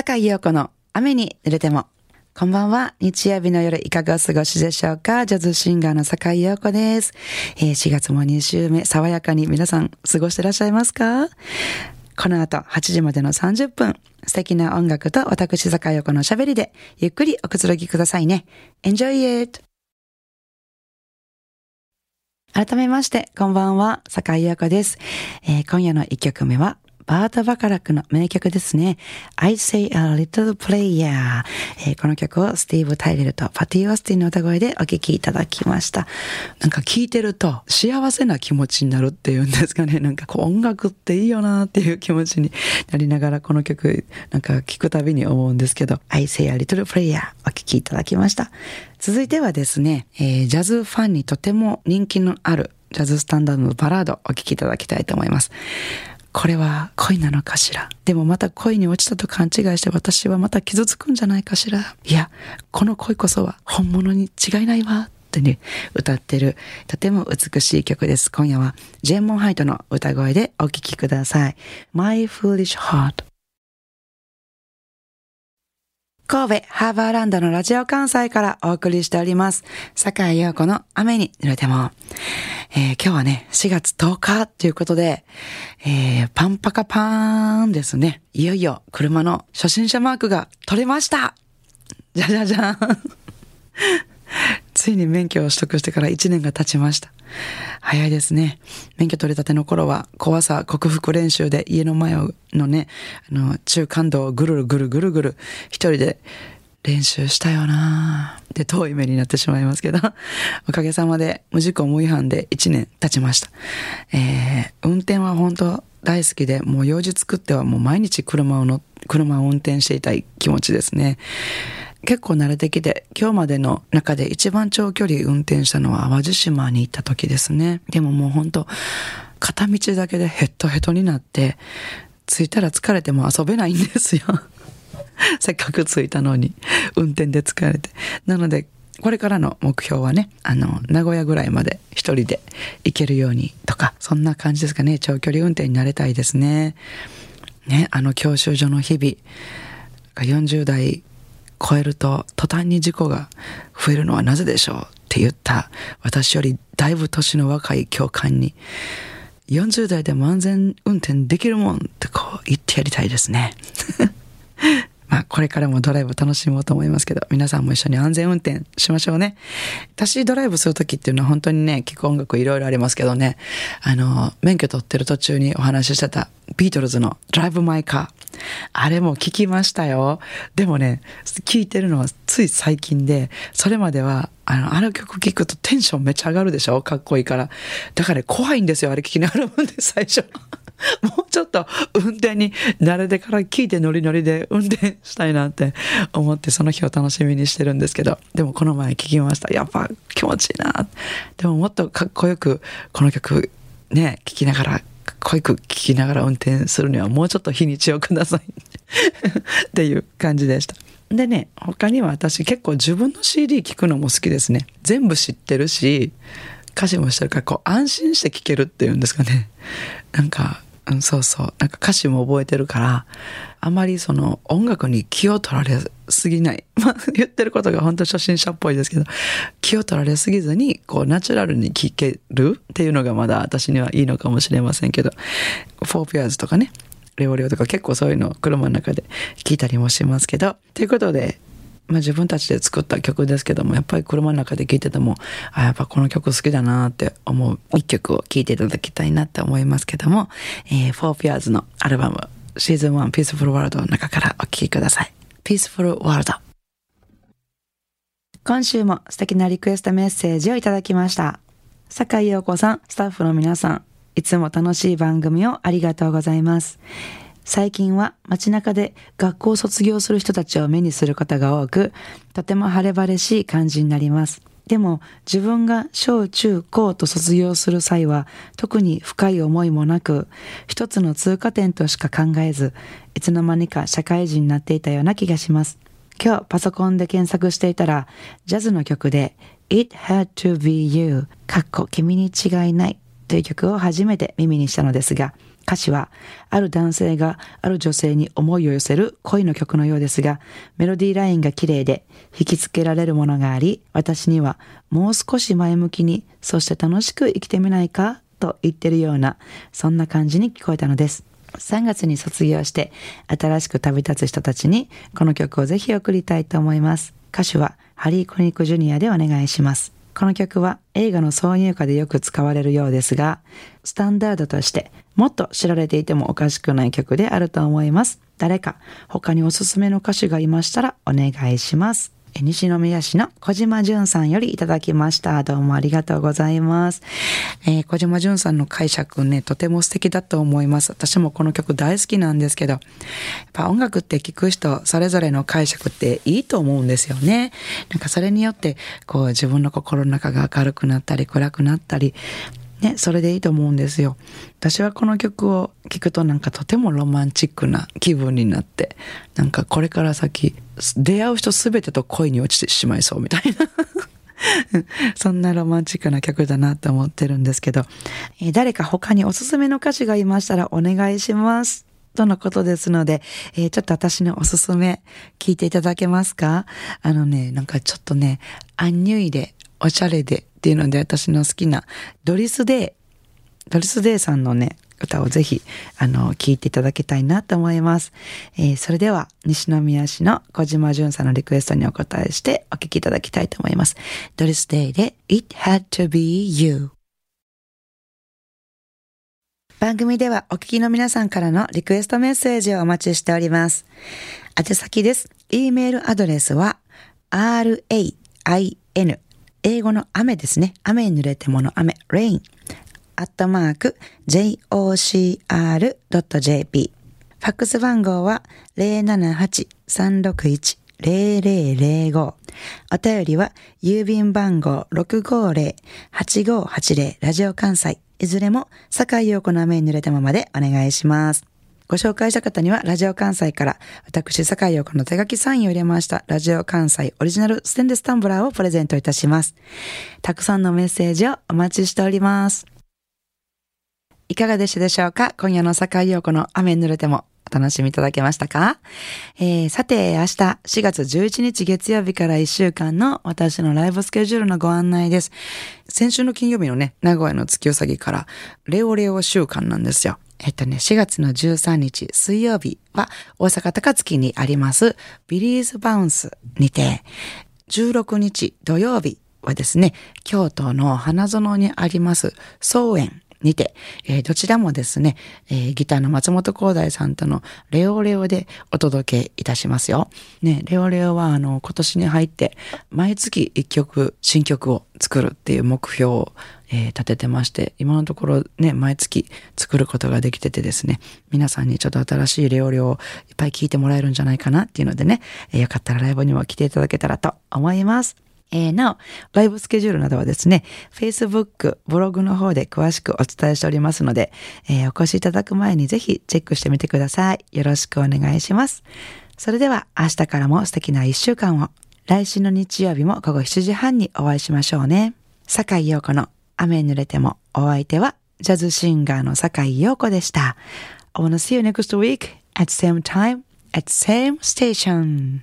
坂井陽子の雨に濡れても。こんばんは。日曜日の夜いかがお過ごしでしょうか？ジャズシンガーの坂井陽子です。えー、4月も2週目、爽やかに皆さん過ごしてらっしゃいますか？この後8時までの30分、素敵な音楽と私坂井陽子の喋りでゆっくりおくつろぎくださいね。Enjoy it! 改めまして、こんばんは、坂井陽子です。えー、今夜の1曲目は、バート・バカラックの名曲ですね。I Say a Little Player、えー、この曲をスティーブ・タイレルとパティ・オースティンの歌声でお聴きいただきました。なんか聴いてると幸せな気持ちになるっていうんですかね。なんかこう音楽っていいよなっていう気持ちになりながらこの曲なんか聴くたびに思うんですけど、I Say a Little Player お聴きいただきました。続いてはですね、えー、ジャズファンにとても人気のあるジャズスタンダードのバラードお聴きいただきたいと思います。これは恋なのかしら？でもまた恋に落ちたと勘違いして私はまた傷つくんじゃないかしら？いや、この恋こそは本物に違いないわってね、歌ってるとても美しい曲です。今夜はジェン・モンハイトの歌声でお聴きください。My Foolish Heart 神戸ハーバーランドのラジオ関西からお送りしております。坂井陽子の雨に濡れても。えー、今日はね、4月10日ということで、えー、パンパカパーンですね。いよいよ車の初心者マークが取れましたじゃじゃじゃん ついに免許を取得してから1年が経ちました。早いですね。免許取れたての頃は怖さ克服練習で家の前のね、あの、中間道をぐるぐるぐるぐる一人で練習したよなで、遠い目になってしまいますけど、おかげさまで無事故無違反で1年経ちました。えー、運転は本当大好きで、もう用事作ってはもう毎日車をの、車を運転していたい気持ちですね。結構慣れてきて、今日までの中で一番長距離運転したのは淡路島に行った時ですね。でももうほんと、片道だけでヘッドヘッドになって、着いたら疲れても遊べないんですよ。せっかく着いたのに、運転で疲れて。なので、これからの目標はね、あの、名古屋ぐらいまで一人で行けるようにとか、そんな感じですかね。長距離運転になれたいですね。ね、あの教習所の日々。40代超えると途端に事故が増えるのはなぜでしょうって言った私よりだいぶ年の若い教官に40代でも安全運転できるもんってこう言ってやりたいですね。あ、これからもドライブ楽しもうと思いますけど、皆さんも一緒に安全運転しましょうね。私ドライブするときっていうのは本当にね、聴く音楽いろいろありますけどね、あの、免許取ってる途中にお話ししてたビートルズのドライブマイカー。あれも聞きましたよ。でもね、聞いてるのはつい最近で、それまでは、あの、あの曲聞くとテンションめっちゃ上がるでしょ？かっこいいから。だから、ね、怖いんですよ、あれ聞きながらもん で、最初。もうちょっと運転に慣れてから聞いてノリノリで運転したいなって思ってその日を楽しみにしてるんですけど、でもこの前聞きました。やっぱ気持ちいいな。でももっとかっこよくこの曲ね、聞きながら、かっこよく聞きながら運転するにはもうちょっと日にちをください っていう感じでした。でね、他には私結構自分の CD 聞くのも好きですね。全部知ってるし、歌詞もしてるからこう安心して聴けるっていうんですかね。なんかうん、そうそう。なんか歌詞も覚えてるから、あまりその音楽に気を取られすぎない。まあ言ってることが本当初心者っぽいですけど、気を取られすぎずに、こうナチュラルに聴けるっていうのがまだ私にはいいのかもしれませんけど、フォーピアーズとかね、レオレオとか結構そういうの車の中で聞いたりもしますけど、ということで、まあ、自分たちで作った曲ですけども、やっぱり車の中で聴いてても、あ、やっぱこの曲好きだなって思う一曲を聴いていただきたいなって思いますけども、えー、フォーピアーズのアルバム、シーズン1 Peaceful World の中からお聴きください。Peaceful World。今週も素敵なリクエストメッセージをいただきました。坂井陽子さん、スタッフの皆さん、いつも楽しい番組をありがとうございます。最近は街中で学校を卒業する人たちを目にすることが多く、とても晴れ晴れしい感じになります。でも自分が小中高と卒業する際は特に深い思いもなく一つの通過点としか考えずいつの間にか社会人になっていたような気がします。今日パソコンで検索していたらジャズの曲で It Had to Be You かっこ君に違いないという曲を初めて耳にしたのですが歌詞は、ある男性がある女性に思いを寄せる恋の曲のようですが、メロディーラインが綺麗で引きつけられるものがあり、私にはもう少し前向きに、そして楽しく生きてみないかと言ってるような、そんな感じに聞こえたのです。3月に卒業して新しく旅立つ人たちにこの曲をぜひ送りたいと思います。歌手はハリー・コニック・ジュニアでお願いします。この曲は映画の挿入歌でよく使われるようですが、スタンダードとしてもっと知られていてもおかしくない曲であると思います。誰か他におすすめの歌手がいましたらお願いします。西宮市の小島淳さんよりいただきました。どうもありがとうございます。えー、小島淳さんの解釈ね、とても素敵だと思います。私もこの曲大好きなんですけど、やっぱ音楽って聴く人、それぞれの解釈っていいと思うんですよね。なんかそれによって、こう自分の心の中が明るくなったり暗くなったり、ね、それでいいと思うんですよ。私はこの曲を聴くとなんかとてもロマンチックな気分になって、なんかこれから先、出会う人すべてと恋に落ちてしまいそうみたいな。そんなロマンチックな曲だなと思ってるんですけど、えー、誰か他におすすめの歌手がいましたらお願いします。とのことですので、えー、ちょっと私のおすすめ聞いていただけますか？あのね、なんかちょっとね、アンニュイで、おしゃれでっていうので私の好きなドリス・デイ、ドリス・デイさんのね、歌をぜひ、あの、聴いていただきたいなと思います。えー、それでは、西宮市の小島淳さんのリクエストにお答えしてお聴きいただきたいと思います。ドリスデイで It Had to Be You。番組ではお聞きの皆さんからのリクエストメッセージをお待ちしております。宛先です。e メールアドレスは rain 英語の雨ですね。雨に濡れてもの雨。rain アットマーク。jocr.jp ファックス番号は078-361-0005お便りは郵便番号650-8580ラジオ関西。いずれも坂井陽子の雨に濡れたままでお願いします。ご紹介した方には、ラジオ関西から、私、坂井陽子の手書きサインを入れました、ラジオ関西オリジナルステンレスタンブラーをプレゼントいたします。たくさんのメッセージをお待ちしております。いかがでしたでしょうか？今夜の坂井陽子の雨に濡れてもお楽しみいただけましたか、えー、さて、明日4月11日月曜日から1週間の私のライブスケジュールのご案内です。先週の金曜日のね、名古屋の月うさぎからレオレオ週間なんですよ。えっとね、4月の13日水曜日は大阪高槻にありますビリーズバウンスにて、16日土曜日はですね、京都の花園にあります草園にて、えー、どちらもですね、えー、ギターの松本光大さんとのレオレオでお届けいたしますよ。ね、レオレオはあの今年に入って毎月一曲新曲を作るっていう目標をえー、立ててまして、今のところね、毎月作ることができててですね、皆さんにちょっと新しいレオレオをいっぱい聞いてもらえるんじゃないかなっていうのでね、えー、よかったらライブにも来ていただけたらと思います。えー、なお、ライブスケジュールなどはですね、Facebook、ブログの方で詳しくお伝えしておりますので、えー、お越しいただく前にぜひチェックしてみてください。よろしくお願いします。それでは明日からも素敵な一週間を。来週の日曜日も午後7時半にお会いしましょうね。坂井陽子の雨濡れてもお相手はジャズシンガーの坂井陽子でした。I wanna see you next week at same time at same station.